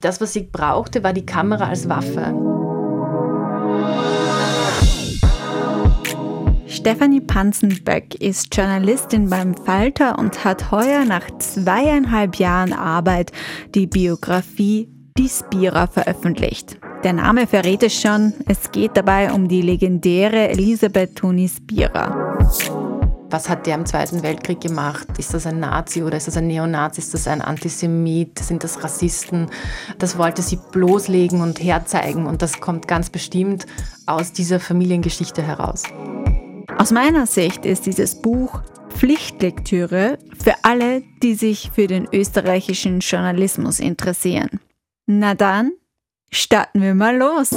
Das, was sie brauchte, war die Kamera als Waffe. Stefanie Panzenböck ist Journalistin beim Falter und hat heuer nach zweieinhalb Jahren Arbeit die Biografie Die Spira veröffentlicht. Der Name verrät es schon, es geht dabei um die legendäre Elisabeth Toni Spira. Was hat der im Zweiten Weltkrieg gemacht? Ist das ein Nazi oder ist das ein Neonazi? Ist das ein Antisemit? Sind das Rassisten? Das wollte sie bloßlegen und herzeigen und das kommt ganz bestimmt aus dieser Familiengeschichte heraus. Aus meiner Sicht ist dieses Buch Pflichtlektüre für alle, die sich für den österreichischen Journalismus interessieren. Na dann, starten wir mal los.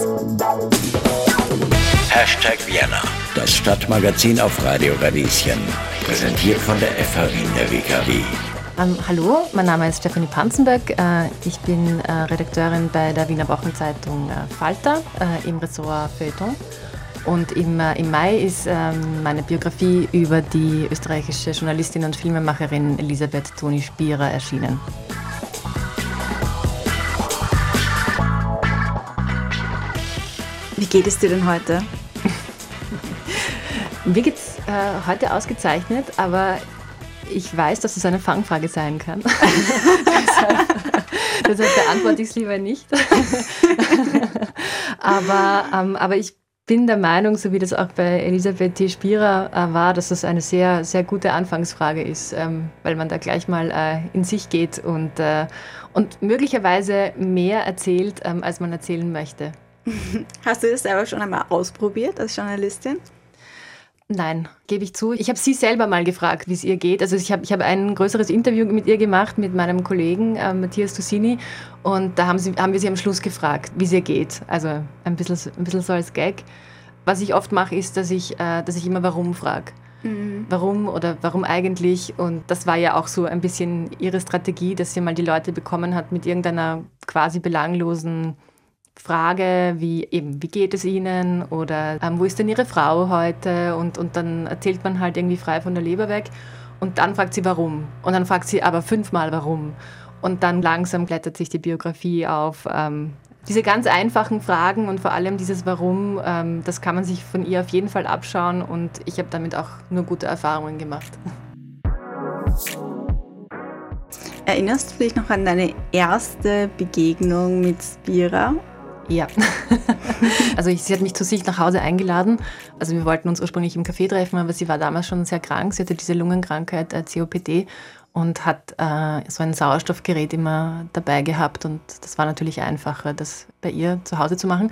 Hashtag Vienna, das Stadtmagazin auf Radio Radieschen. Präsentiert von der FH Wien der WKW. Ähm, hallo, mein Name ist Stefanie Panzenberg. Äh, ich bin äh, Redakteurin bei der Wiener Wochenzeitung äh, Falter äh, im Ressort Feuilleton. Und im, äh, im Mai ist ähm, meine Biografie über die österreichische Journalistin und Filmemacherin Elisabeth Toni Spierer erschienen. Wie geht es dir denn heute? Mir geht es äh, heute ausgezeichnet, aber ich weiß, dass es eine Fangfrage sein kann. deshalb, deshalb beantworte ich es lieber nicht. aber, ähm, aber ich bin der Meinung, so wie das auch bei Elisabeth T. Spierer äh, war, dass das eine sehr, sehr gute Anfangsfrage ist, ähm, weil man da gleich mal äh, in sich geht und, äh, und möglicherweise mehr erzählt, ähm, als man erzählen möchte. Hast du das selber schon einmal ausprobiert als Journalistin? Nein, gebe ich zu. Ich habe sie selber mal gefragt, wie es ihr geht. Also ich habe ich hab ein größeres Interview mit ihr gemacht, mit meinem Kollegen äh, Matthias Tussini. Und da haben, sie, haben wir sie am Schluss gefragt, wie es ihr geht. Also ein bisschen, ein bisschen so als Gag. Was ich oft mache, ist, dass ich, äh, dass ich immer warum frage. Mhm. Warum oder warum eigentlich? Und das war ja auch so ein bisschen ihre Strategie, dass sie mal die Leute bekommen hat mit irgendeiner quasi belanglosen Frage, wie eben, wie geht es Ihnen oder ähm, wo ist denn Ihre Frau heute? Und, und dann erzählt man halt irgendwie frei von der Leber weg. Und dann fragt sie, warum. Und dann fragt sie aber fünfmal, warum. Und dann langsam klettert sich die Biografie auf. Ähm, diese ganz einfachen Fragen und vor allem dieses Warum, ähm, das kann man sich von ihr auf jeden Fall abschauen. Und ich habe damit auch nur gute Erfahrungen gemacht. Erinnerst du dich noch an deine erste Begegnung mit Spira ja. also ich, sie hat mich zu sich nach Hause eingeladen. Also wir wollten uns ursprünglich im Café treffen, aber sie war damals schon sehr krank. Sie hatte diese Lungenkrankheit, äh, COPD und hat äh, so ein Sauerstoffgerät immer dabei gehabt und das war natürlich einfacher, das bei ihr zu Hause zu machen.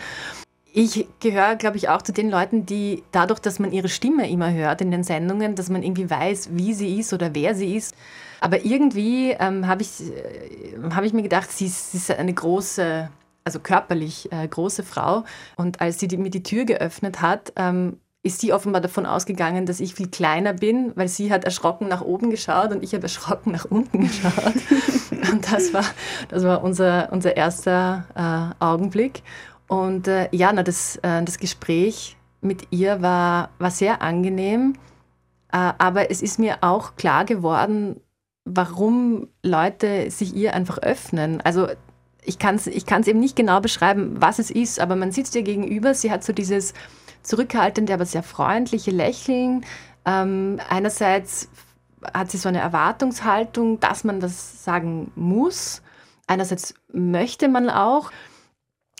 Ich gehöre, glaube ich, auch zu den Leuten, die dadurch, dass man ihre Stimme immer hört in den Sendungen, dass man irgendwie weiß, wie sie ist oder wer sie ist. Aber irgendwie ähm, habe ich, äh, hab ich mir gedacht, sie ist, sie ist eine große also körperlich äh, große Frau. Und als sie die, mir die Tür geöffnet hat, ähm, ist sie offenbar davon ausgegangen, dass ich viel kleiner bin, weil sie hat erschrocken nach oben geschaut und ich habe erschrocken nach unten geschaut. und das war, das war unser, unser erster äh, Augenblick. Und äh, ja, na, das, äh, das Gespräch mit ihr war, war sehr angenehm, äh, aber es ist mir auch klar geworden, warum Leute sich ihr einfach öffnen. Also ich kann es ich kann's eben nicht genau beschreiben, was es ist, aber man sitzt ihr gegenüber. Sie hat so dieses zurückhaltende, aber sehr freundliche Lächeln. Ähm, einerseits hat sie so eine Erwartungshaltung, dass man das sagen muss. Einerseits möchte man auch.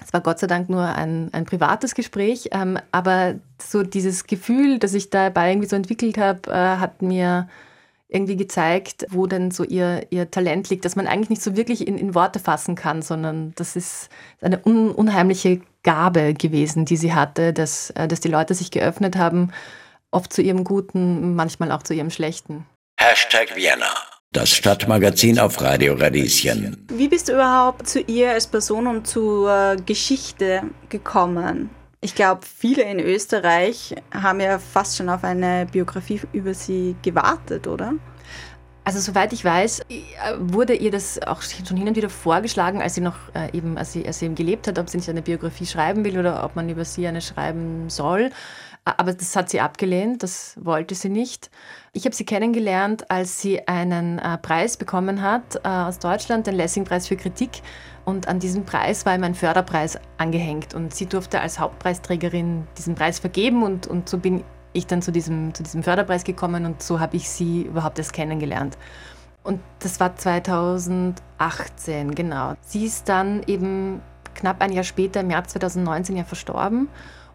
Es war Gott sei Dank nur ein, ein privates Gespräch, ähm, aber so dieses Gefühl, das ich dabei irgendwie so entwickelt habe, äh, hat mir irgendwie gezeigt, wo denn so ihr, ihr Talent liegt, dass man eigentlich nicht so wirklich in, in Worte fassen kann, sondern das ist eine un, unheimliche Gabe gewesen, die sie hatte, dass, äh, dass die Leute sich geöffnet haben, oft zu ihrem Guten, manchmal auch zu ihrem Schlechten. Hashtag Vienna. Das Stadtmagazin auf Radio Radieschen. Wie bist du überhaupt zu ihr als Person und zur Geschichte gekommen? Ich glaube, viele in Österreich haben ja fast schon auf eine Biografie über sie gewartet, oder? Also soweit ich weiß, äh, wurde ihr das auch schon hin und wieder vorgeschlagen, als sie noch äh, eben, als sie, als sie eben gelebt hat, ob sie nicht eine Biografie schreiben will oder ob man über sie eine schreiben soll. Aber das hat sie abgelehnt, das wollte sie nicht. Ich habe sie kennengelernt, als sie einen äh, Preis bekommen hat äh, aus Deutschland, den Lessing-Preis für Kritik. Und an diesem Preis war ihm ein Förderpreis angehängt. Und sie durfte als Hauptpreisträgerin diesen Preis vergeben. Und, und so bin ich dann zu diesem, zu diesem Förderpreis gekommen und so habe ich sie überhaupt erst kennengelernt. Und das war 2018, genau. Sie ist dann eben knapp ein Jahr später, im März 2019, ja verstorben.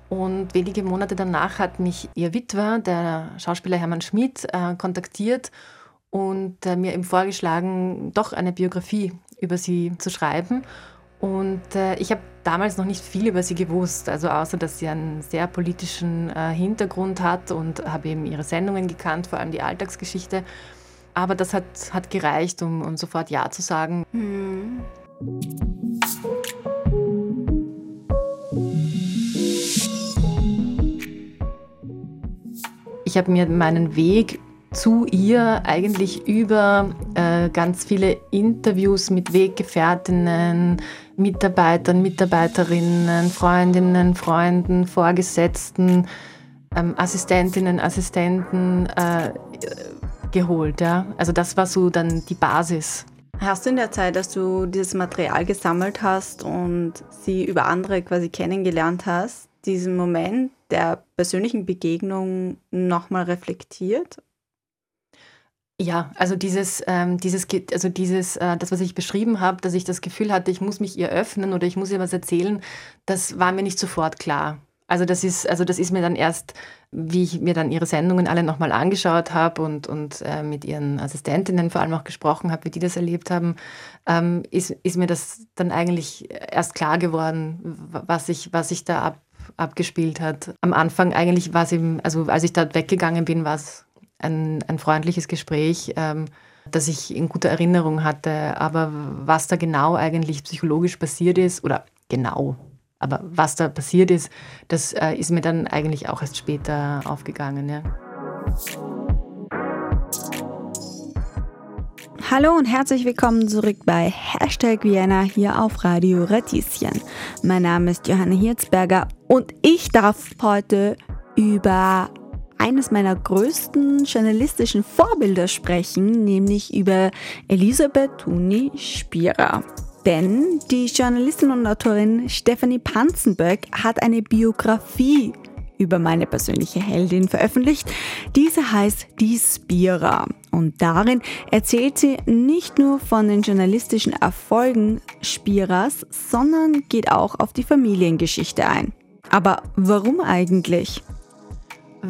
Und wenige Monate danach hat mich ihr Witwer, der Schauspieler Hermann Schmidt, äh, kontaktiert und äh, mir eben vorgeschlagen, doch eine Biografie über sie zu schreiben. Und äh, ich habe damals noch nicht viel über sie gewusst, also außer dass sie einen sehr politischen äh, Hintergrund hat und habe eben ihre Sendungen gekannt, vor allem die Alltagsgeschichte. Aber das hat, hat gereicht, um, um sofort Ja zu sagen. Mhm. Ich habe mir meinen Weg zu ihr eigentlich über äh, ganz viele Interviews mit Weggefährtinnen, Mitarbeitern, Mitarbeiterinnen, Freundinnen, Freunden, Vorgesetzten, ähm, Assistentinnen, Assistenten äh, geholt. Ja? Also das war so dann die Basis. Hast du in der Zeit, dass du dieses Material gesammelt hast und sie über andere quasi kennengelernt hast, diesen Moment der persönlichen Begegnung nochmal reflektiert ja, also dieses, ähm, dieses, also dieses, äh, das, was ich beschrieben habe, dass ich das Gefühl hatte, ich muss mich ihr öffnen oder ich muss ihr was erzählen, das war mir nicht sofort klar. Also das ist, also das ist mir dann erst, wie ich mir dann ihre Sendungen alle nochmal angeschaut habe und, und äh, mit ihren Assistentinnen vor allem auch gesprochen habe, wie die das erlebt haben, ähm, ist, ist mir das dann eigentlich erst klar geworden, was sich was ich da ab, abgespielt hat. Am Anfang eigentlich war es eben, also als ich dort weggegangen bin, war es ein, ein freundliches Gespräch, ähm, das ich in guter Erinnerung hatte. Aber was da genau eigentlich psychologisch passiert ist, oder genau, aber was da passiert ist, das äh, ist mir dann eigentlich auch erst später aufgegangen. Ja. Hallo und herzlich willkommen zurück bei Hashtag Vienna hier auf Radio Radieschen. Mein Name ist Johanna Hirzberger und ich darf heute über eines meiner größten journalistischen Vorbilder sprechen, nämlich über Elisabeth Tuni Spierer. Denn die Journalistin und Autorin Stephanie Panzenberg hat eine Biografie über meine persönliche Heldin veröffentlicht. Diese heißt Die Spira und darin erzählt sie nicht nur von den journalistischen Erfolgen Spiras, sondern geht auch auf die Familiengeschichte ein. Aber warum eigentlich?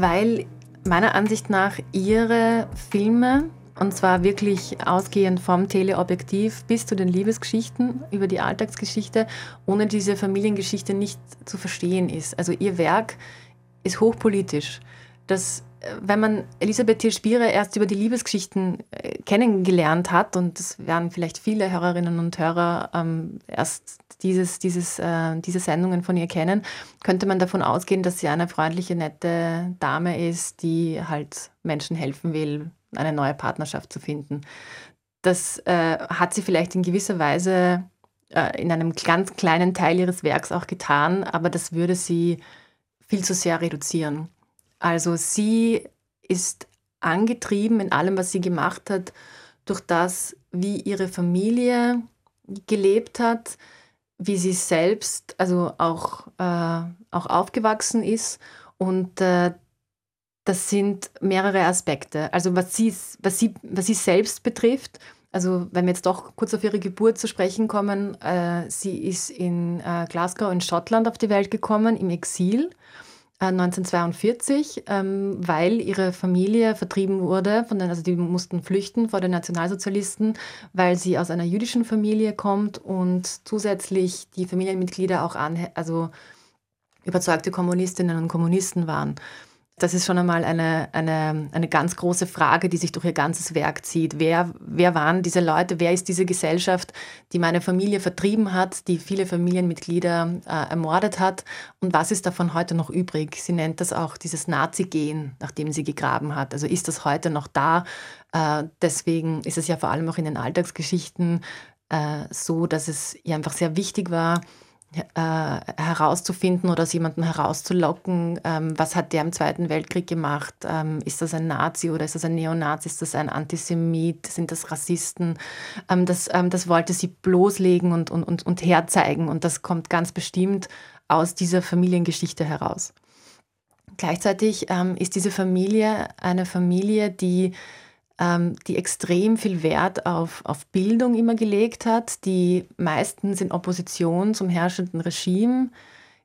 Weil meiner Ansicht nach ihre Filme, und zwar wirklich ausgehend vom Teleobjektiv bis zu den Liebesgeschichten über die Alltagsgeschichte, ohne diese Familiengeschichte nicht zu verstehen ist. Also ihr Werk ist hochpolitisch. Das wenn man Elisabeth Thiel-Spire erst über die Liebesgeschichten äh, kennengelernt hat, und das werden vielleicht viele Hörerinnen und Hörer ähm, erst dieses, dieses, äh, diese Sendungen von ihr kennen, könnte man davon ausgehen, dass sie eine freundliche, nette Dame ist, die halt Menschen helfen will, eine neue Partnerschaft zu finden. Das äh, hat sie vielleicht in gewisser Weise äh, in einem ganz kleinen Teil ihres Werks auch getan, aber das würde sie viel zu sehr reduzieren. Also sie ist angetrieben in allem, was sie gemacht hat, durch das, wie ihre Familie gelebt hat, wie sie selbst also auch, äh, auch aufgewachsen ist. Und äh, das sind mehrere Aspekte. Also was sie, was, sie, was sie selbst betrifft, also wenn wir jetzt doch kurz auf ihre Geburt zu sprechen kommen, äh, sie ist in äh, Glasgow in Schottland auf die Welt gekommen, im Exil 1942, äh, ähm, weil ihre Familie vertrieben wurde, von den, also die mussten flüchten vor den Nationalsozialisten, weil sie aus einer jüdischen Familie kommt und zusätzlich die Familienmitglieder auch an, also überzeugte Kommunistinnen und Kommunisten waren. Das ist schon einmal eine, eine, eine ganz große Frage, die sich durch ihr ganzes Werk zieht. Wer, wer waren diese Leute? Wer ist diese Gesellschaft, die meine Familie vertrieben hat, die viele Familienmitglieder äh, ermordet hat? Und was ist davon heute noch übrig? Sie nennt das auch dieses Nazi-Gen, nachdem sie gegraben hat. Also ist das heute noch da? Äh, deswegen ist es ja vor allem auch in den Alltagsgeschichten äh, so, dass es ihr einfach sehr wichtig war, äh, herauszufinden oder aus jemandem herauszulocken, ähm, was hat der im Zweiten Weltkrieg gemacht? Ähm, ist das ein Nazi oder ist das ein Neonazi? Ist das ein Antisemit? Sind das Rassisten? Ähm, das, ähm, das wollte sie bloßlegen und, und, und, und herzeigen und das kommt ganz bestimmt aus dieser Familiengeschichte heraus. Gleichzeitig ähm, ist diese Familie eine Familie, die die extrem viel Wert auf, auf Bildung immer gelegt hat, die meistens in Opposition zum herrschenden Regime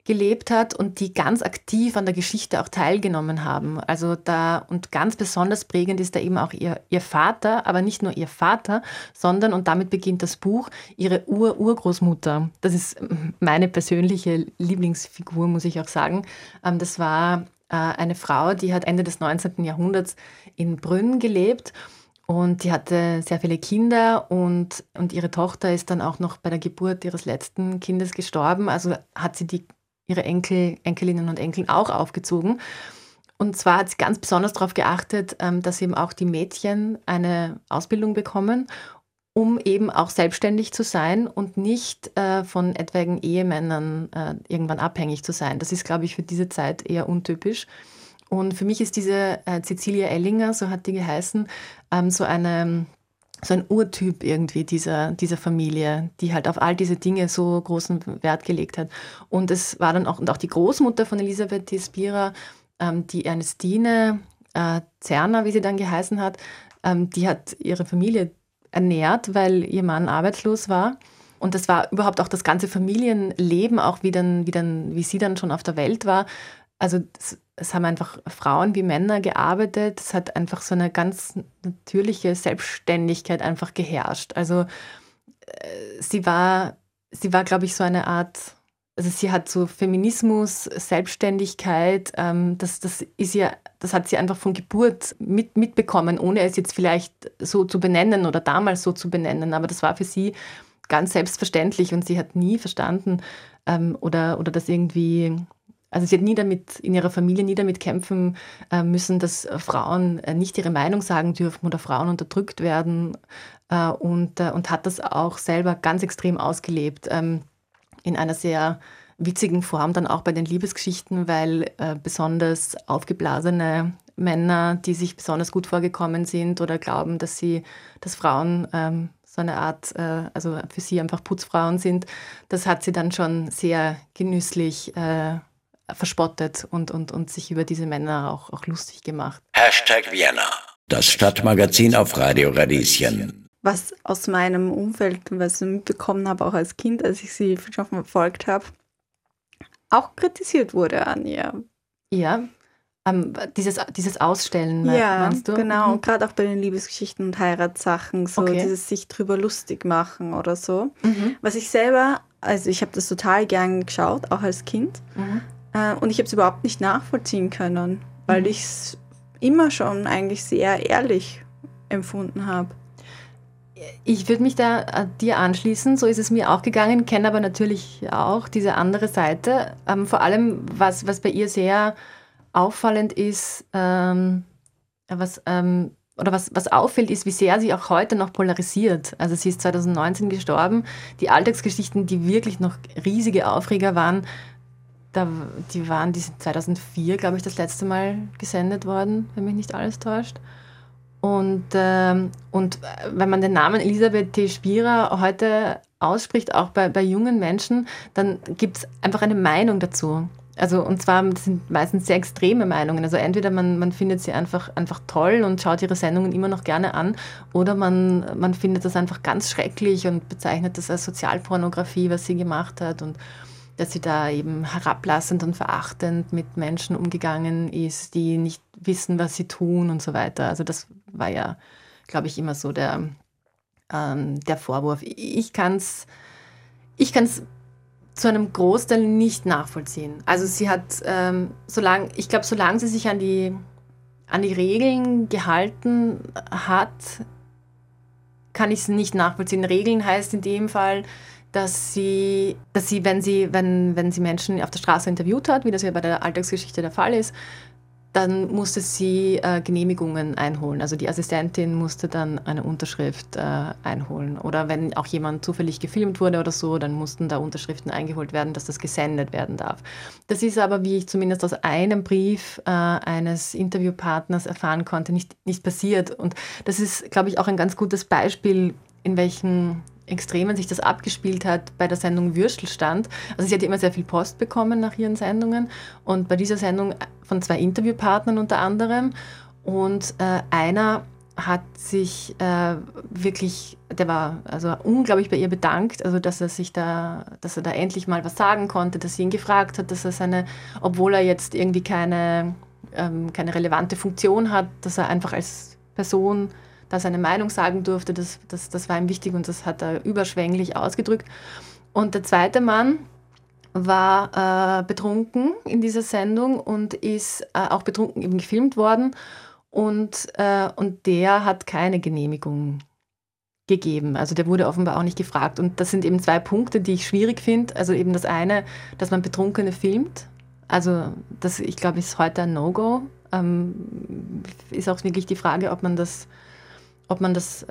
gelebt hat und die ganz aktiv an der Geschichte auch teilgenommen haben. Also da und ganz besonders prägend ist da eben auch ihr, ihr Vater, aber nicht nur ihr Vater, sondern, und damit beginnt das Buch, ihre Ur-Urgroßmutter. Das ist meine persönliche Lieblingsfigur, muss ich auch sagen. Ähm, das war äh, eine Frau, die hat Ende des 19. Jahrhunderts in Brünn gelebt und die hatte sehr viele Kinder und, und ihre Tochter ist dann auch noch bei der Geburt ihres letzten Kindes gestorben. Also hat sie die, ihre Enkel, Enkelinnen und Enkel auch aufgezogen. Und zwar hat sie ganz besonders darauf geachtet, ähm, dass eben auch die Mädchen eine Ausbildung bekommen um eben auch selbstständig zu sein und nicht äh, von etwaigen Ehemännern äh, irgendwann abhängig zu sein. Das ist, glaube ich, für diese Zeit eher untypisch. Und für mich ist diese äh, Cecilia Ellinger, so hat die geheißen, ähm, so eine so ein Urtyp irgendwie dieser, dieser Familie, die halt auf all diese Dinge so großen Wert gelegt hat. Und es war dann auch, und auch die Großmutter von Elisabeth Spira, ähm, die Ernestine äh, Zerner, wie sie dann geheißen hat, ähm, die hat ihre Familie ernährt, weil ihr Mann arbeitslos war. Und das war überhaupt auch das ganze Familienleben, auch wie, dann, wie, dann, wie sie dann schon auf der Welt war. Also es, es haben einfach Frauen wie Männer gearbeitet. Es hat einfach so eine ganz natürliche Selbstständigkeit einfach geherrscht. Also äh, sie war, sie war, glaube ich, so eine Art also sie hat so Feminismus, Selbstständigkeit, ähm, das, das ist ja, das hat sie einfach von Geburt mit, mitbekommen, ohne es jetzt vielleicht so zu benennen oder damals so zu benennen. Aber das war für sie ganz selbstverständlich und sie hat nie verstanden ähm, oder, oder das irgendwie also sie hat nie damit, in ihrer Familie nie damit kämpfen äh, müssen, dass Frauen äh, nicht ihre Meinung sagen dürfen oder Frauen unterdrückt werden äh, und, äh, und hat das auch selber ganz extrem ausgelebt. Ähm, in einer sehr witzigen Form dann auch bei den Liebesgeschichten, weil äh, besonders aufgeblasene Männer, die sich besonders gut vorgekommen sind oder glauben, dass sie, dass Frauen ähm, so eine Art, äh, also für sie einfach Putzfrauen sind, das hat sie dann schon sehr genüsslich äh, verspottet und, und, und sich über diese Männer auch, auch lustig gemacht. Hashtag Vienna, das Stadtmagazin auf Radio Radieschen was aus meinem Umfeld, was ich mitbekommen habe, auch als Kind, als ich sie schon verfolgt habe, auch kritisiert wurde an ihr. Ja, ähm, dieses, dieses Ausstellen, ja, meinst du? genau. Mhm. Gerade auch bei den Liebesgeschichten und Heiratssachen, so okay. dieses sich drüber lustig machen oder so. Mhm. Was ich selber, also ich habe das total gern geschaut, auch als Kind. Mhm. Äh, und ich habe es überhaupt nicht nachvollziehen können, weil mhm. ich es immer schon eigentlich sehr ehrlich empfunden habe. Ich würde mich da äh, dir anschließen, so ist es mir auch gegangen, kenne aber natürlich auch diese andere Seite. Ähm, vor allem, was, was bei ihr sehr auffallend ist, ähm, was, ähm, oder was, was auffällt, ist, wie sehr sie auch heute noch polarisiert. Also sie ist 2019 gestorben. Die Alltagsgeschichten, die wirklich noch riesige Aufreger waren, da, die waren die 2004, glaube ich, das letzte Mal gesendet worden, wenn mich nicht alles täuscht. Und, ähm, und wenn man den Namen Elisabeth T. Spira heute ausspricht, auch bei, bei jungen Menschen, dann gibt es einfach eine Meinung dazu. Also, und zwar sind meistens sehr extreme Meinungen. Also entweder man, man findet sie einfach, einfach toll und schaut ihre Sendungen immer noch gerne an, oder man, man findet das einfach ganz schrecklich und bezeichnet das als Sozialpornografie, was sie gemacht hat. Und dass sie da eben herablassend und verachtend mit Menschen umgegangen ist, die nicht wissen, was sie tun und so weiter. Also das war ja, glaube ich, immer so der, ähm, der Vorwurf. Ich kann es ich kann's zu einem Großteil nicht nachvollziehen. Also sie hat, ähm, solange, ich glaube, solange sie sich an die, an die Regeln gehalten hat, kann ich es nicht nachvollziehen. Regeln heißt in dem Fall, dass sie, dass sie, wenn sie, wenn, wenn sie Menschen auf der Straße interviewt hat, wie das ja bei der Alltagsgeschichte der Fall ist, dann musste sie äh, Genehmigungen einholen. Also die Assistentin musste dann eine Unterschrift äh, einholen. Oder wenn auch jemand zufällig gefilmt wurde oder so, dann mussten da Unterschriften eingeholt werden, dass das gesendet werden darf. Das ist aber, wie ich zumindest aus einem Brief äh, eines Interviewpartners erfahren konnte, nicht, nicht passiert. Und das ist, glaube ich, auch ein ganz gutes Beispiel, in welchen Extremen sich das abgespielt hat bei der Sendung Würstelstand. Also sie hat immer sehr viel Post bekommen nach ihren Sendungen und bei dieser Sendung von zwei Interviewpartnern unter anderem und äh, einer hat sich äh, wirklich, der war also unglaublich bei ihr bedankt, also dass er sich da, dass er da endlich mal was sagen konnte, dass sie ihn gefragt hat, dass er seine, obwohl er jetzt irgendwie keine, ähm, keine relevante Funktion hat, dass er einfach als Person da seine Meinung sagen durfte. Das, das, das war ihm wichtig und das hat er überschwänglich ausgedrückt. Und der zweite Mann war äh, betrunken in dieser Sendung und ist äh, auch betrunken eben gefilmt worden. Und, äh, und der hat keine Genehmigung gegeben. Also der wurde offenbar auch nicht gefragt. Und das sind eben zwei Punkte, die ich schwierig finde. Also eben das eine, dass man Betrunkene filmt. Also das, ich glaube, ist heute ein No-Go. Ähm, ist auch wirklich die Frage, ob man das ob man das, äh,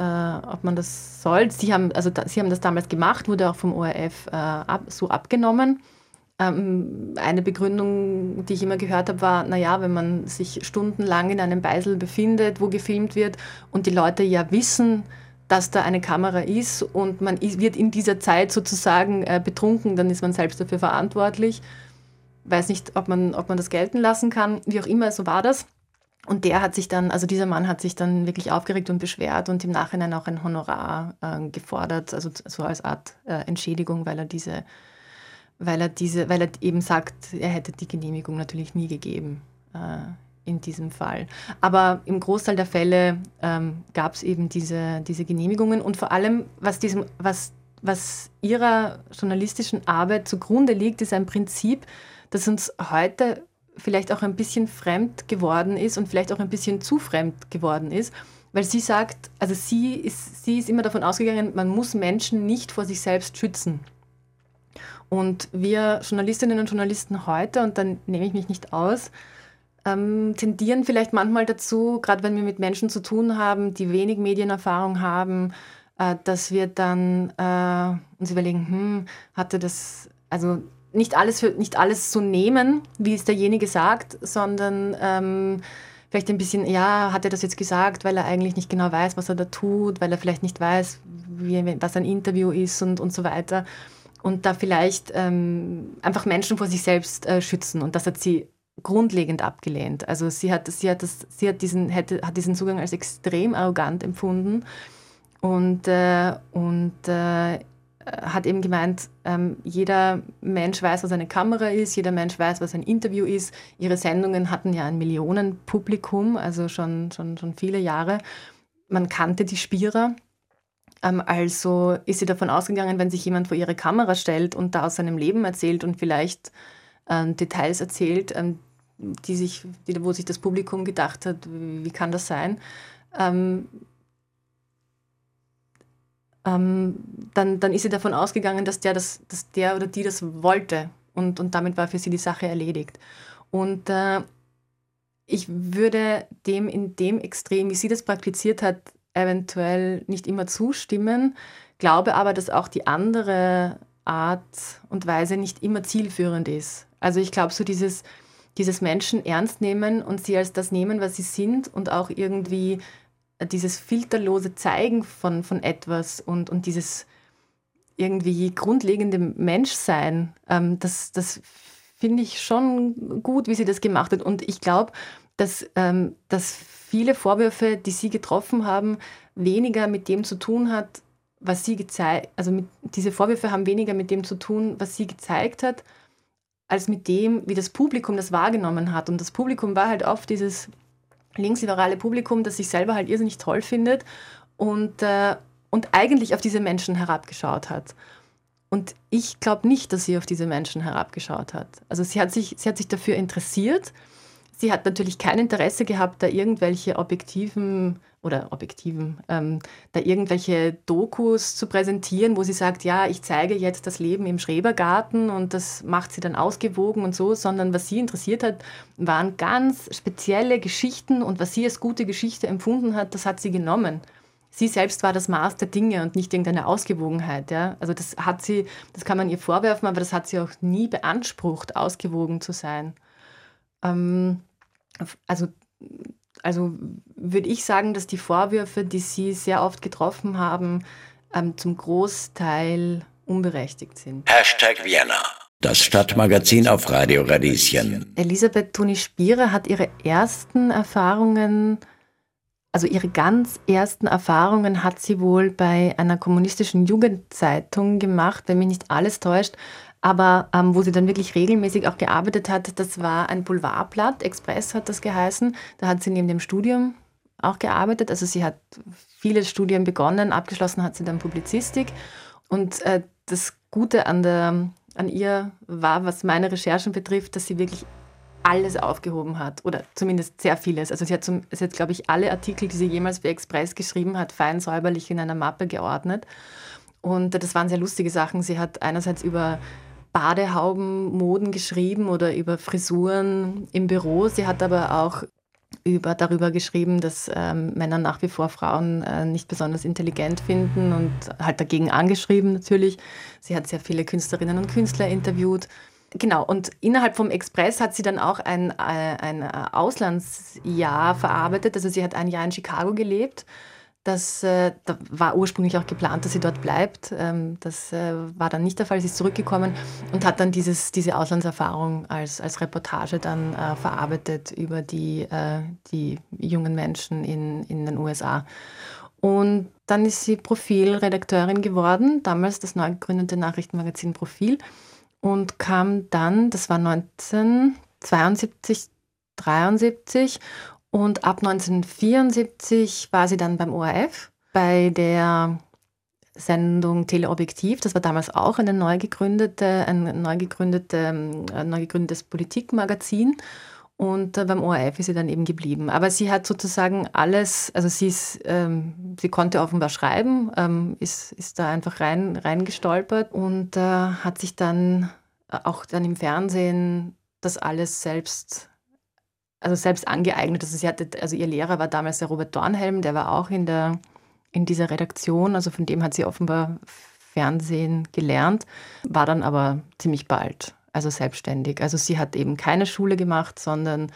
ob man das soll. Sie haben, also da, sie haben das damals gemacht, wurde auch vom ORF äh, ab, so abgenommen. Ähm, eine Begründung, die ich immer gehört habe, war, naja, wenn man sich stundenlang in einem Beisel befindet, wo gefilmt wird und die Leute ja wissen, dass da eine Kamera ist und man wird in dieser Zeit sozusagen äh, betrunken, dann ist man selbst dafür verantwortlich. Weiß nicht, ob man, ob man das gelten lassen kann. Wie auch immer, so war das. Und der hat sich dann, also dieser Mann hat sich dann wirklich aufgeregt und beschwert und im Nachhinein auch ein Honorar äh, gefordert, also so als Art äh, Entschädigung, weil er diese, weil er diese, weil er eben sagt, er hätte die Genehmigung natürlich nie gegeben äh, in diesem Fall. Aber im Großteil der Fälle ähm, gab es eben diese, diese Genehmigungen und vor allem, was diesem, was, was ihrer journalistischen Arbeit zugrunde liegt, ist ein Prinzip, das uns heute vielleicht auch ein bisschen fremd geworden ist und vielleicht auch ein bisschen zu fremd geworden ist, weil sie sagt, also sie ist, sie ist immer davon ausgegangen, man muss Menschen nicht vor sich selbst schützen. Und wir Journalistinnen und Journalisten heute, und dann nehme ich mich nicht aus, ähm, tendieren vielleicht manchmal dazu, gerade wenn wir mit Menschen zu tun haben, die wenig Medienerfahrung haben, äh, dass wir dann äh, uns überlegen, hm, hatte das, also nicht alles, für, nicht alles so nehmen, wie es derjenige sagt, sondern ähm, vielleicht ein bisschen, ja, hat er das jetzt gesagt, weil er eigentlich nicht genau weiß, was er da tut, weil er vielleicht nicht weiß, wie, was ein Interview ist und, und so weiter. Und da vielleicht ähm, einfach Menschen vor sich selbst äh, schützen. Und das hat sie grundlegend abgelehnt. Also sie hat, sie hat, das, sie hat, diesen, hätte, hat diesen Zugang als extrem arrogant empfunden. Und, äh, und äh, hat eben gemeint, ähm, jeder Mensch weiß, was eine Kamera ist, jeder Mensch weiß, was ein Interview ist. Ihre Sendungen hatten ja ein Millionenpublikum, also schon, schon, schon viele Jahre. Man kannte die Spierer. Ähm, also ist sie davon ausgegangen, wenn sich jemand vor ihre Kamera stellt und da aus seinem Leben erzählt und vielleicht ähm, Details erzählt, ähm, die sich, die, wo sich das Publikum gedacht hat, wie, wie kann das sein? Ähm, dann, dann ist sie davon ausgegangen, dass der, das, dass der oder die das wollte. Und, und damit war für sie die Sache erledigt. Und äh, ich würde dem in dem Extrem, wie sie das praktiziert hat, eventuell nicht immer zustimmen, glaube aber, dass auch die andere Art und Weise nicht immer zielführend ist. Also ich glaube, so dieses, dieses Menschen ernst nehmen und sie als das nehmen, was sie sind und auch irgendwie dieses filterlose Zeigen von, von etwas und, und dieses irgendwie grundlegende Menschsein, ähm, das, das finde ich schon gut, wie sie das gemacht hat. Und ich glaube, dass, ähm, dass viele Vorwürfe, die sie getroffen haben, weniger mit dem zu tun hat, was sie gezeigt, also mit, diese Vorwürfe haben weniger mit dem zu tun, was sie gezeigt hat, als mit dem, wie das Publikum das wahrgenommen hat. Und das Publikum war halt oft dieses linksliberale Publikum, das sich selber halt irrsinnig toll findet und, äh, und eigentlich auf diese Menschen herabgeschaut hat. Und ich glaube nicht, dass sie auf diese Menschen herabgeschaut hat. Also sie hat sich, sie hat sich dafür interessiert. Sie hat natürlich kein Interesse gehabt, da irgendwelche objektiven oder objektiven, ähm, da irgendwelche Dokus zu präsentieren, wo sie sagt, ja, ich zeige jetzt das Leben im Schrebergarten und das macht sie dann ausgewogen und so, sondern was sie interessiert hat, waren ganz spezielle Geschichten und was sie als gute Geschichte empfunden hat, das hat sie genommen. Sie selbst war das Maß der Dinge und nicht irgendeine Ausgewogenheit. Ja? Also das hat sie, das kann man ihr vorwerfen, aber das hat sie auch nie beansprucht, ausgewogen zu sein. Ähm, also also würde ich sagen, dass die Vorwürfe, die Sie sehr oft getroffen haben, ähm, zum Großteil unberechtigt sind. Hashtag Vienna. Das Stadtmagazin auf Radio Radieschen. Elisabeth Toni-Spierer hat ihre ersten Erfahrungen, also ihre ganz ersten Erfahrungen hat sie wohl bei einer kommunistischen Jugendzeitung gemacht, wenn mich nicht alles täuscht, aber ähm, wo sie dann wirklich regelmäßig auch gearbeitet hat, das war ein Boulevardblatt, Express hat das geheißen. Da hat sie neben dem Studium auch gearbeitet. Also sie hat viele Studien begonnen, abgeschlossen hat sie dann Publizistik. Und äh, das Gute an, der, an ihr war, was meine Recherchen betrifft, dass sie wirklich alles aufgehoben hat oder zumindest sehr vieles. Also sie hat, zum, sie hat glaube ich, alle Artikel, die sie jemals für Express geschrieben hat, fein säuberlich in einer Mappe geordnet. Und das waren sehr lustige Sachen. Sie hat einerseits über Badehaubenmoden geschrieben oder über Frisuren im Büro. Sie hat aber auch über, darüber geschrieben, dass ähm, Männer nach wie vor Frauen äh, nicht besonders intelligent finden und halt dagegen angeschrieben natürlich. Sie hat sehr viele Künstlerinnen und Künstler interviewt. Genau, und innerhalb vom Express hat sie dann auch ein, äh, ein Auslandsjahr verarbeitet. Also sie hat ein Jahr in Chicago gelebt das äh, war ursprünglich auch geplant, dass sie dort bleibt. Ähm, das äh, war dann nicht der Fall. Sie ist zurückgekommen und hat dann dieses, diese Auslandserfahrung als, als Reportage dann äh, verarbeitet über die, äh, die jungen Menschen in, in den USA. Und dann ist sie Profilredakteurin geworden, damals das neu gegründete Nachrichtenmagazin Profil und kam dann, das war 1972, 73 und ab 1974 war sie dann beim ORF bei der Sendung Teleobjektiv. Das war damals auch eine neu gegründete, ein neu, gegründete, neu gegründetes Politikmagazin. Und äh, beim ORF ist sie dann eben geblieben. Aber sie hat sozusagen alles, also sie, ist, ähm, sie konnte offenbar schreiben, ähm, ist, ist da einfach rein, reingestolpert und äh, hat sich dann auch dann im Fernsehen das alles selbst also selbst angeeignet. Also, sie hatte, also ihr Lehrer war damals der Robert Dornhelm, der war auch in, der, in dieser Redaktion, also von dem hat sie offenbar Fernsehen gelernt, war dann aber ziemlich bald, also selbstständig. Also sie hat eben keine Schule gemacht, sondern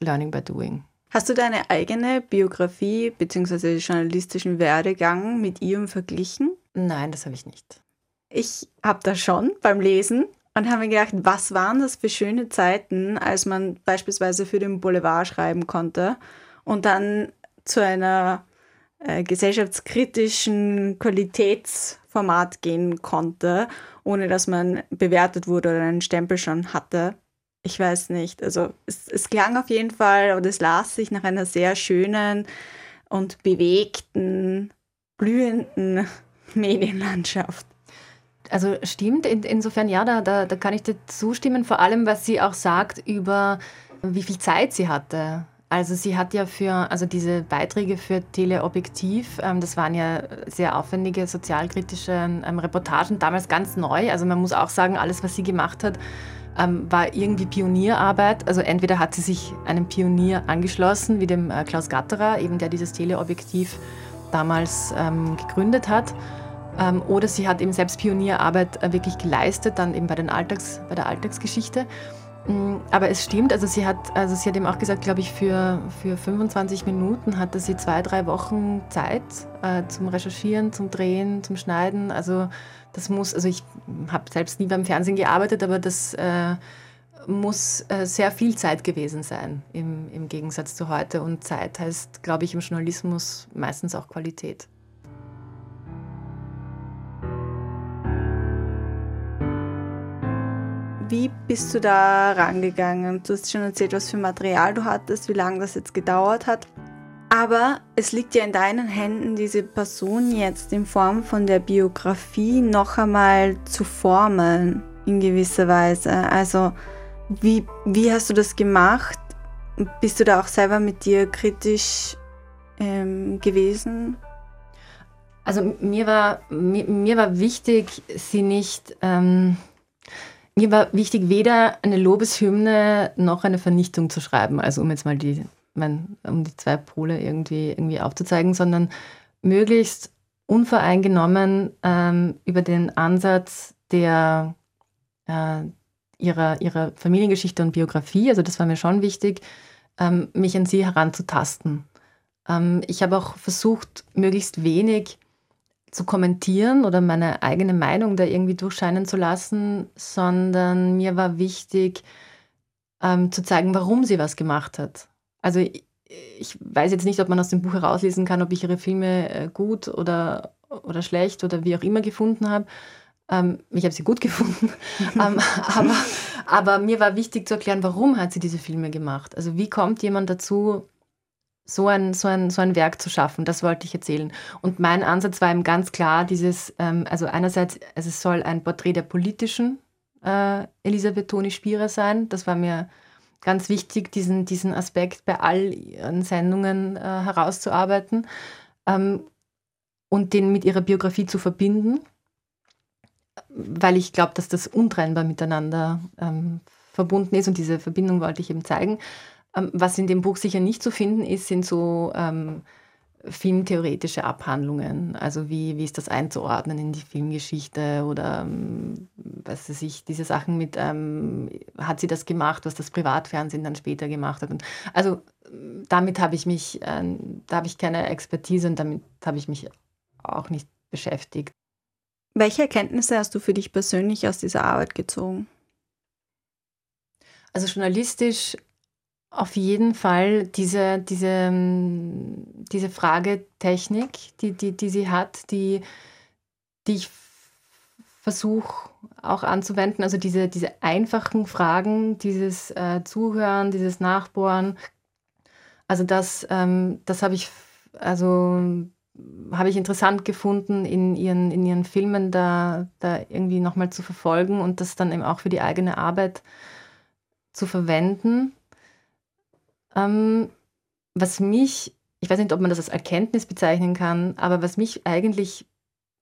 Learning by Doing. Hast du deine eigene Biografie bzw. journalistischen Werdegang mit ihrem verglichen? Nein, das habe ich nicht. Ich habe das schon beim Lesen und haben mir gedacht, was waren das für schöne Zeiten, als man beispielsweise für den Boulevard schreiben konnte und dann zu einer äh, gesellschaftskritischen Qualitätsformat gehen konnte, ohne dass man bewertet wurde oder einen Stempel schon hatte. Ich weiß nicht. Also es, es klang auf jeden Fall oder es las sich nach einer sehr schönen und bewegten, blühenden Medienlandschaft. Also stimmt, in, insofern ja, da, da, da kann ich dir zustimmen, vor allem was sie auch sagt über wie viel Zeit sie hatte. Also sie hat ja für, also diese Beiträge für Teleobjektiv, ähm, das waren ja sehr aufwendige sozialkritische ähm, Reportagen, damals ganz neu. Also man muss auch sagen, alles, was sie gemacht hat, ähm, war irgendwie Pionierarbeit. Also entweder hat sie sich einem Pionier angeschlossen, wie dem äh, Klaus Gatterer, eben der dieses Teleobjektiv damals ähm, gegründet hat, oder sie hat eben selbst Pionierarbeit äh, wirklich geleistet, dann eben bei, den Alltags, bei der Alltagsgeschichte. Mm, aber es stimmt, also sie hat, also sie hat eben auch gesagt, glaube ich, für, für 25 Minuten hatte sie zwei, drei Wochen Zeit äh, zum Recherchieren, zum Drehen, zum Schneiden. Also das muss, also ich habe selbst nie beim Fernsehen gearbeitet, aber das äh, muss äh, sehr viel Zeit gewesen sein im, im Gegensatz zu heute. Und Zeit heißt, glaube ich, im Journalismus meistens auch Qualität. Wie bist du da rangegangen? Du hast schon erzählt, was für Material du hattest, wie lange das jetzt gedauert hat. Aber es liegt ja in deinen Händen, diese Person jetzt in Form von der Biografie noch einmal zu formen, in gewisser Weise. Also, wie, wie hast du das gemacht? Bist du da auch selber mit dir kritisch ähm, gewesen? Also mir war, mir, mir war wichtig, sie nicht, ähm, mir war wichtig, weder eine Lobeshymne noch eine Vernichtung zu schreiben, also um jetzt mal die, mein, um die zwei Pole irgendwie, irgendwie aufzuzeigen, sondern möglichst unvoreingenommen ähm, über den Ansatz der äh, ihrer, ihrer Familiengeschichte und Biografie, also das war mir schon wichtig, ähm, mich an sie heranzutasten. Ähm, ich habe auch versucht, möglichst wenig zu kommentieren oder meine eigene Meinung da irgendwie durchscheinen zu lassen, sondern mir war wichtig ähm, zu zeigen, warum sie was gemacht hat. Also ich, ich, weiß jetzt nicht, ob man aus dem Buch herauslesen kann, ob ich ihre Filme äh, gut oder, oder schlecht oder wie auch immer gefunden habe. Ähm, ich habe sie gut gefunden, ähm, aber, aber mir war wichtig zu erklären, warum hat sie diese Filme gemacht. Also wie kommt jemand dazu, so ein, so, ein, so ein Werk zu schaffen. Das wollte ich erzählen. Und mein Ansatz war eben ganz klar dieses, ähm, also einerseits, also es soll ein Porträt der politischen äh, Elisabeth Toni Spierer sein. Das war mir ganz wichtig, diesen, diesen Aspekt bei all ihren Sendungen äh, herauszuarbeiten ähm, und den mit ihrer Biografie zu verbinden, weil ich glaube, dass das untrennbar miteinander ähm, verbunden ist und diese Verbindung wollte ich eben zeigen. Ähm, was in dem Buch sicher nicht zu finden ist, sind so ähm, filmtheoretische Abhandlungen. Also wie, wie ist das einzuordnen in die Filmgeschichte oder ähm, was weiß ich, diese Sachen mit, ähm, hat sie das gemacht, was das Privatfernsehen dann später gemacht hat. Und also damit habe ich mich, äh, da habe ich keine Expertise und damit habe ich mich auch nicht beschäftigt. Welche Erkenntnisse hast du für dich persönlich aus dieser Arbeit gezogen? Also journalistisch auf jeden Fall diese, diese, ähm, diese Fragetechnik, die, die, die sie hat, die, die ich versuche auch anzuwenden. Also diese, diese einfachen Fragen, dieses äh, Zuhören, dieses Nachbohren. Also das, ähm, das habe ich, also habe ich interessant gefunden, in ihren, in ihren Filmen da, da irgendwie nochmal zu verfolgen und das dann eben auch für die eigene Arbeit zu verwenden. Ähm, was mich, ich weiß nicht, ob man das als Erkenntnis bezeichnen kann, aber was mich eigentlich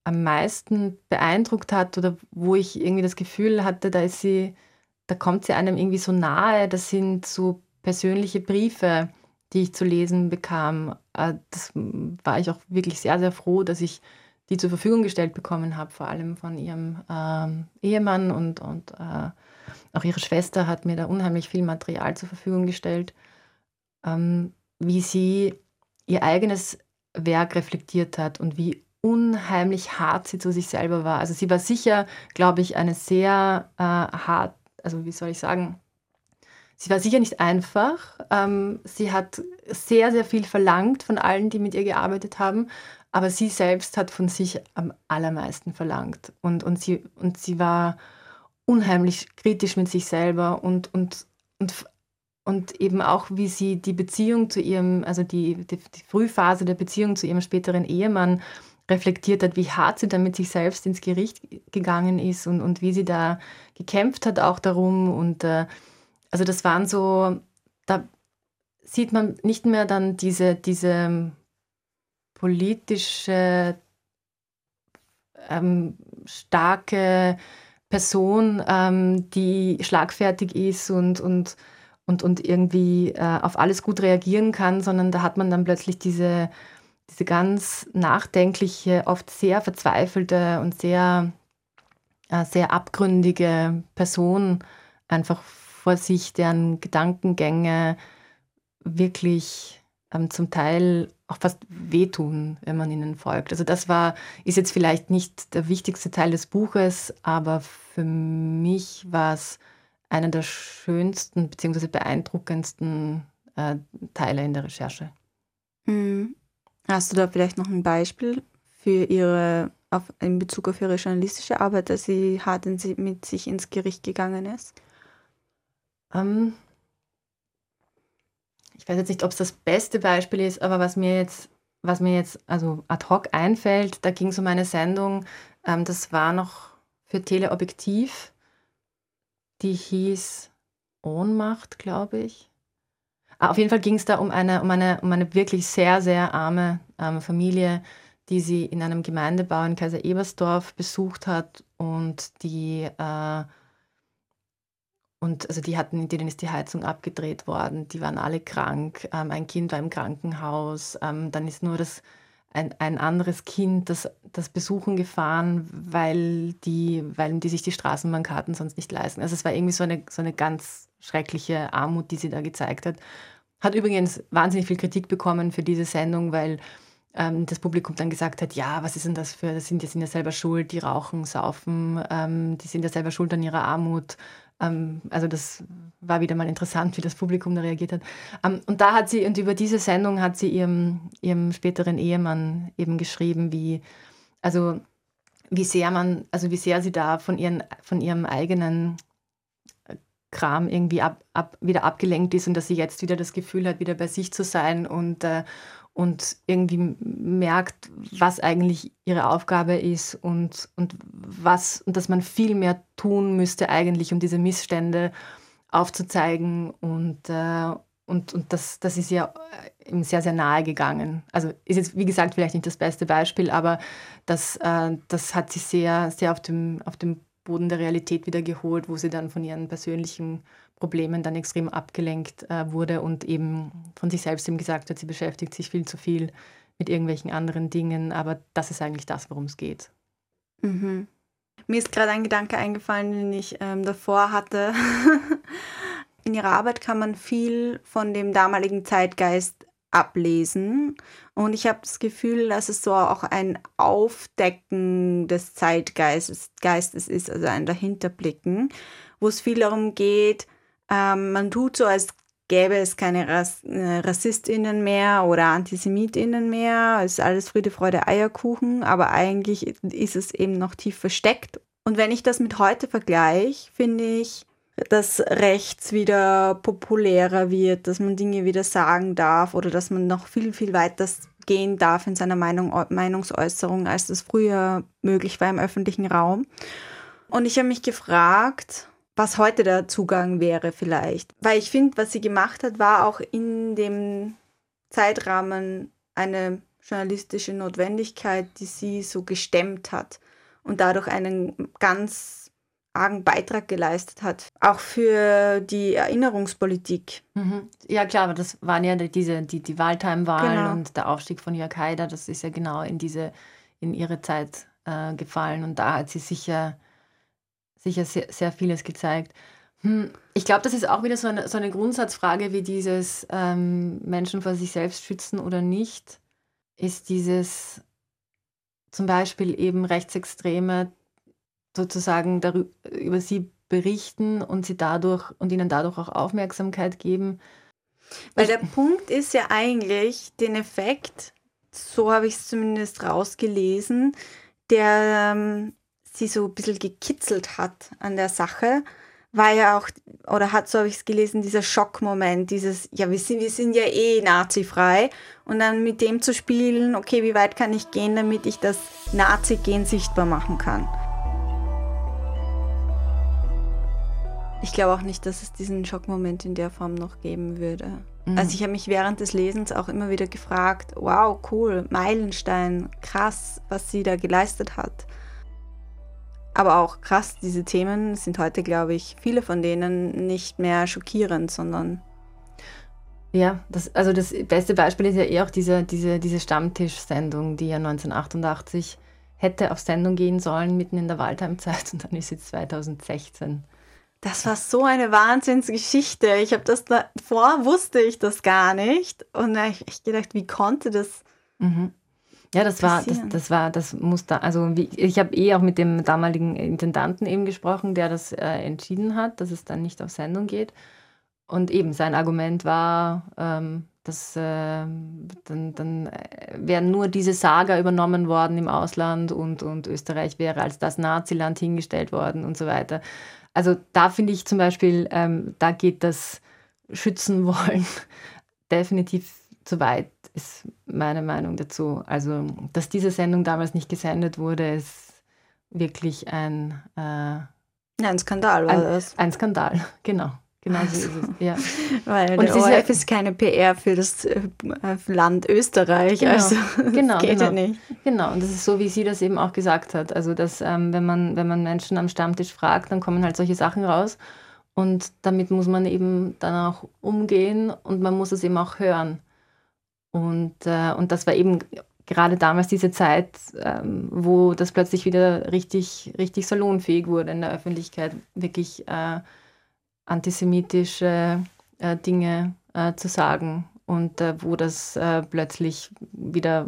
am meisten beeindruckt hat oder wo ich irgendwie das Gefühl hatte, da ist sie, da kommt sie einem irgendwie so nahe, das sind so persönliche Briefe, die ich zu lesen bekam. Äh, das war ich auch wirklich sehr, sehr froh, dass ich die zur Verfügung gestellt bekommen habe, vor allem von ihrem ähm, Ehemann und, und äh, auch ihre Schwester hat mir da unheimlich viel Material zur Verfügung gestellt ähm, wie sie ihr eigenes Werk reflektiert hat und wie unheimlich hart sie zu sich selber war. Also sie war sicher, glaube ich, eine sehr äh, hart, also wie soll ich sagen, sie war sicher nicht einfach. Ähm, sie hat sehr, sehr viel verlangt von allen, die mit ihr gearbeitet haben, aber sie selbst hat von sich am allermeisten verlangt. Und, und, sie, und sie war unheimlich kritisch mit sich selber und, und, und und eben auch, wie sie die Beziehung zu ihrem, also die, die, die, Frühphase der Beziehung zu ihrem späteren Ehemann reflektiert hat, wie hart sie da mit sich selbst ins Gericht gegangen ist und, und wie sie da gekämpft hat auch darum. Und äh, also das waren so, da sieht man nicht mehr dann diese, diese politische, ähm, starke Person, ähm, die schlagfertig ist und, und und, und irgendwie äh, auf alles gut reagieren kann, sondern da hat man dann plötzlich diese, diese ganz nachdenkliche, oft sehr verzweifelte und sehr, äh, sehr abgründige Person einfach vor sich, deren Gedankengänge wirklich ähm, zum Teil auch fast wehtun, wenn man ihnen folgt. Also das war, ist jetzt vielleicht nicht der wichtigste Teil des Buches, aber für mich war es einer der schönsten bzw. beeindruckendsten äh, Teile in der Recherche. Mhm. Hast du da vielleicht noch ein Beispiel für ihre, auf, in Bezug auf ihre journalistische Arbeit, dass sie hart in, mit sich ins Gericht gegangen ist? Ähm, ich weiß jetzt nicht, ob es das beste Beispiel ist, aber was mir jetzt, was mir jetzt also ad hoc einfällt, da ging es um eine Sendung, ähm, das war noch für Teleobjektiv, die hieß Ohnmacht, glaube ich. Ah, auf jeden Fall ging es da um eine, um, eine, um eine wirklich sehr, sehr arme ähm, Familie, die sie in einem Gemeindebau in Kaiser Ebersdorf besucht hat und die äh, und also die hatten, denen ist die Heizung abgedreht worden, die waren alle krank, ähm, ein Kind war im Krankenhaus, ähm, dann ist nur das ein, ein anderes Kind das, das besuchen gefahren, weil die, weil die sich die Straßenbahnkarten sonst nicht leisten. Also es war irgendwie so eine, so eine ganz schreckliche Armut, die sie da gezeigt hat. Hat übrigens wahnsinnig viel Kritik bekommen für diese Sendung, weil ähm, das Publikum dann gesagt hat, ja, was ist denn das für, das sind, die sind ja selber schuld, die rauchen, saufen, ähm, die sind ja selber schuld an ihrer Armut. Ähm, also das war wieder mal interessant, wie das Publikum da reagiert hat. Ähm, und da hat sie, und über diese Sendung hat sie ihrem, ihrem späteren Ehemann eben geschrieben, wie, also wie sehr man, also wie sehr sie da von, ihren, von ihrem eigenen Kram irgendwie ab, ab, wieder abgelenkt ist und dass sie jetzt wieder das Gefühl hat, wieder bei sich zu sein und, äh, und irgendwie merkt, was eigentlich ihre Aufgabe ist und, und was und dass man viel mehr tun müsste eigentlich, um diese Missstände aufzuzeigen und, äh, und, und das, das ist ja ihm sehr, sehr nahe gegangen. Also ist jetzt, wie gesagt, vielleicht nicht das beste Beispiel, aber das, äh, das hat sie sehr, sehr auf dem, auf dem Boden der Realität wieder geholt, wo sie dann von ihren persönlichen Problemen dann extrem abgelenkt äh, wurde und eben von sich selbst eben gesagt hat, sie beschäftigt sich viel zu viel mit irgendwelchen anderen Dingen, aber das ist eigentlich das, worum es geht. Mhm. Mir ist gerade ein Gedanke eingefallen, den ich ähm, davor hatte. In ihrer Arbeit kann man viel von dem damaligen Zeitgeist ablesen. Und ich habe das Gefühl, dass es so auch ein Aufdecken des Zeitgeistes Geistes ist, also ein Dahinterblicken, wo es viel darum geht, ähm, man tut so, als gäbe es keine Rass äh, RassistInnen mehr oder AntisemitInnen mehr. Es ist alles Friede, Freude, Eierkuchen, aber eigentlich ist es eben noch tief versteckt. Und wenn ich das mit heute vergleiche, finde ich, dass rechts wieder populärer wird, dass man Dinge wieder sagen darf oder dass man noch viel, viel weiter gehen darf in seiner Meinung, Meinungsäußerung, als das früher möglich war im öffentlichen Raum. Und ich habe mich gefragt, was heute der Zugang wäre vielleicht. Weil ich finde, was sie gemacht hat, war auch in dem Zeitrahmen eine journalistische Notwendigkeit, die sie so gestemmt hat und dadurch einen ganz argen Beitrag geleistet hat. Auch für die Erinnerungspolitik. Mhm. Ja klar, aber das waren ja diese, die, die Waldheim-Wahlen genau. und der Aufstieg von Jörg Haider, das ist ja genau in diese, in ihre Zeit äh, gefallen und da hat sie sicher sicher sehr, sehr vieles gezeigt. Hm, ich glaube, das ist auch wieder so eine, so eine Grundsatzfrage wie dieses ähm, Menschen vor sich selbst schützen oder nicht, ist dieses zum Beispiel eben Rechtsextreme sozusagen darüber, über sie berichten und sie dadurch und ihnen dadurch auch Aufmerksamkeit geben. Weil der Punkt ist ja eigentlich den Effekt, so habe ich es zumindest rausgelesen, der ähm, sie so ein bisschen gekitzelt hat an der Sache, war ja auch, oder hat, so habe ich es gelesen, dieser Schockmoment, dieses, ja, wir sind, wir sind ja eh nazifrei und dann mit dem zu spielen, okay, wie weit kann ich gehen, damit ich das Nazi-Gen sichtbar machen kann. Ich glaube auch nicht, dass es diesen Schockmoment in der Form noch geben würde. Mhm. Also ich habe mich während des Lesens auch immer wieder gefragt, wow, cool, Meilenstein, krass, was sie da geleistet hat. Aber auch krass, diese Themen sind heute, glaube ich, viele von denen nicht mehr schockierend, sondern. Ja, das, also das beste Beispiel ist ja eh auch diese, diese, diese Stammtisch-Sendung, die ja 1988 hätte auf Sendung gehen sollen, mitten in der Waldheimzeit und dann ist jetzt 2016. Das war so eine Wahnsinnsgeschichte. Ich habe das davor wusste ich das gar nicht und ich, ich gedacht, wie konnte das mhm. Ja, das war, das, das war das Muster. Also wie, ich habe eh auch mit dem damaligen Intendanten eben gesprochen, der das äh, entschieden hat, dass es dann nicht auf Sendung geht. Und eben sein Argument war, ähm, dass äh, dann, dann äh, wären nur diese Saga übernommen worden im Ausland und, und Österreich wäre als das Naziland hingestellt worden und so weiter. Also da finde ich zum Beispiel, ähm, da geht das Schützen wollen definitiv zu weit, ist meine Meinung dazu. Also, dass diese Sendung damals nicht gesendet wurde, ist wirklich ein... Äh, ja, ein Skandal war ein, das. Ein Skandal, genau. Genau so ist es. Ja. Weil und der ORF ist, keine PR für das äh, Land Österreich, genau, also genau, geht genau. ja nicht. Genau, und das ist so, wie sie das eben auch gesagt hat. Also, dass ähm, wenn, man, wenn man Menschen am Stammtisch fragt, dann kommen halt solche Sachen raus. Und damit muss man eben dann auch umgehen und man muss es eben auch hören. Und, äh, und das war eben gerade damals diese Zeit, ähm, wo das plötzlich wieder richtig, richtig salonfähig wurde in der Öffentlichkeit, wirklich äh, antisemitische äh, Dinge äh, zu sagen und äh, wo das äh, plötzlich wieder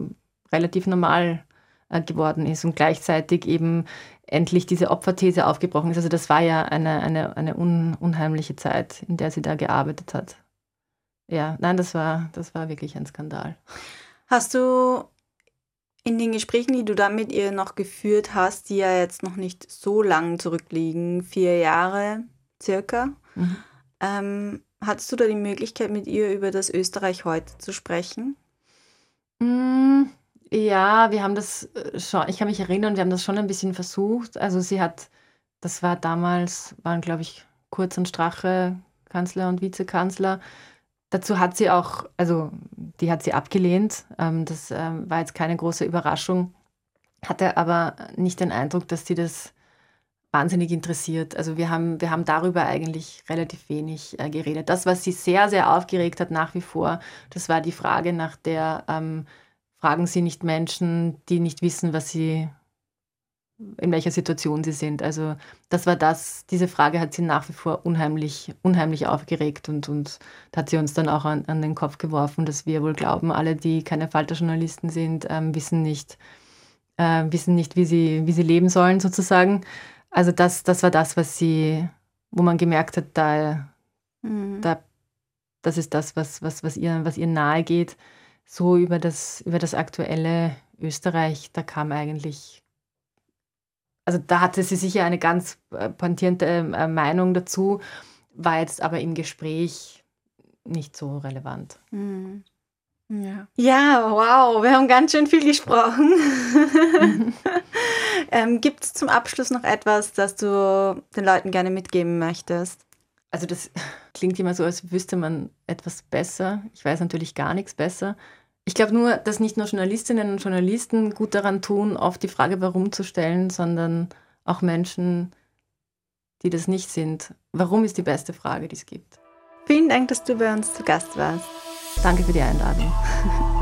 relativ normal äh, geworden ist und gleichzeitig eben endlich diese Opferthese aufgebrochen ist. Also das war ja eine, eine, eine un, unheimliche Zeit, in der sie da gearbeitet hat. Ja, nein, das war, das war wirklich ein Skandal. Hast du in den Gesprächen, die du da mit ihr noch geführt hast, die ja jetzt noch nicht so lang zurückliegen, vier Jahre circa, mhm. ähm, hattest du da die Möglichkeit, mit ihr über das Österreich heute zu sprechen? Mm, ja, wir haben das äh, schon, ich kann mich erinnern, wir haben das schon ein bisschen versucht. Also sie hat, das war damals, waren glaube ich Kurz und Strache, Kanzler und Vizekanzler. Dazu hat sie auch, also die hat sie abgelehnt. Ähm, das ähm, war jetzt keine große Überraschung. Hatte aber nicht den Eindruck, dass sie das wahnsinnig interessiert. Also wir haben, wir haben darüber eigentlich relativ wenig äh, geredet. Das, was sie sehr, sehr aufgeregt hat nach wie vor, das war die Frage nach der, ähm, fragen Sie nicht Menschen, die nicht wissen, was sie, in welcher Situation sie sind. Also das war das, diese Frage hat sie nach wie vor unheimlich, unheimlich aufgeregt und, und hat sie uns dann auch an, an den Kopf geworfen, dass wir wohl glauben, alle, die keine Falterjournalisten sind, ähm, wissen nicht, äh, wissen nicht, wie sie, wie sie leben sollen sozusagen. Also das, das war das, was sie, wo man gemerkt hat, da, mhm. da das ist das, was, was, was, ihr, was ihr nahe geht. So über das, über das aktuelle Österreich, da kam eigentlich, also da hatte sie sicher eine ganz äh, pointierte äh, Meinung dazu, war jetzt aber im Gespräch nicht so relevant. Mhm. Ja. ja, wow, wir haben ganz schön viel gesprochen. ähm, Gibt es zum Abschluss noch etwas, das du den Leuten gerne mitgeben möchtest? Also das klingt immer so, als wüsste man etwas besser. Ich weiß natürlich gar nichts besser. Ich glaube nur, dass nicht nur Journalistinnen und Journalisten gut daran tun, oft die Frage warum zu stellen, sondern auch Menschen, die das nicht sind. Warum ist die beste Frage, die es gibt. Vielen Dank, dass du bei uns zu Gast warst. Danke für die Einladung.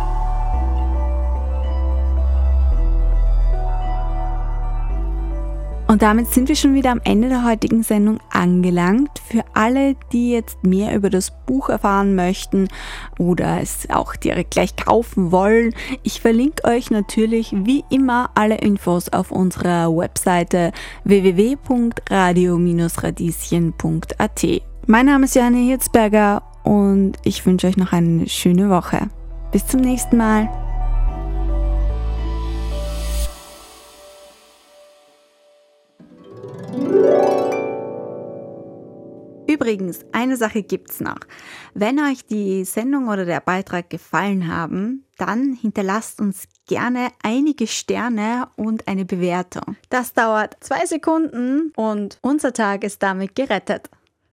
Und damit sind wir schon wieder am Ende der heutigen Sendung angelangt. Für alle, die jetzt mehr über das Buch erfahren möchten oder es auch direkt gleich kaufen wollen, ich verlinke euch natürlich wie immer alle Infos auf unserer Webseite www.radio-radieschen.at. Mein Name ist Janne Hirzberger und ich wünsche euch noch eine schöne Woche. Bis zum nächsten Mal. Übrigens, eine Sache gibt's noch. Wenn euch die Sendung oder der Beitrag gefallen haben, dann hinterlasst uns gerne einige Sterne und eine Bewertung. Das dauert zwei Sekunden und unser Tag ist damit gerettet.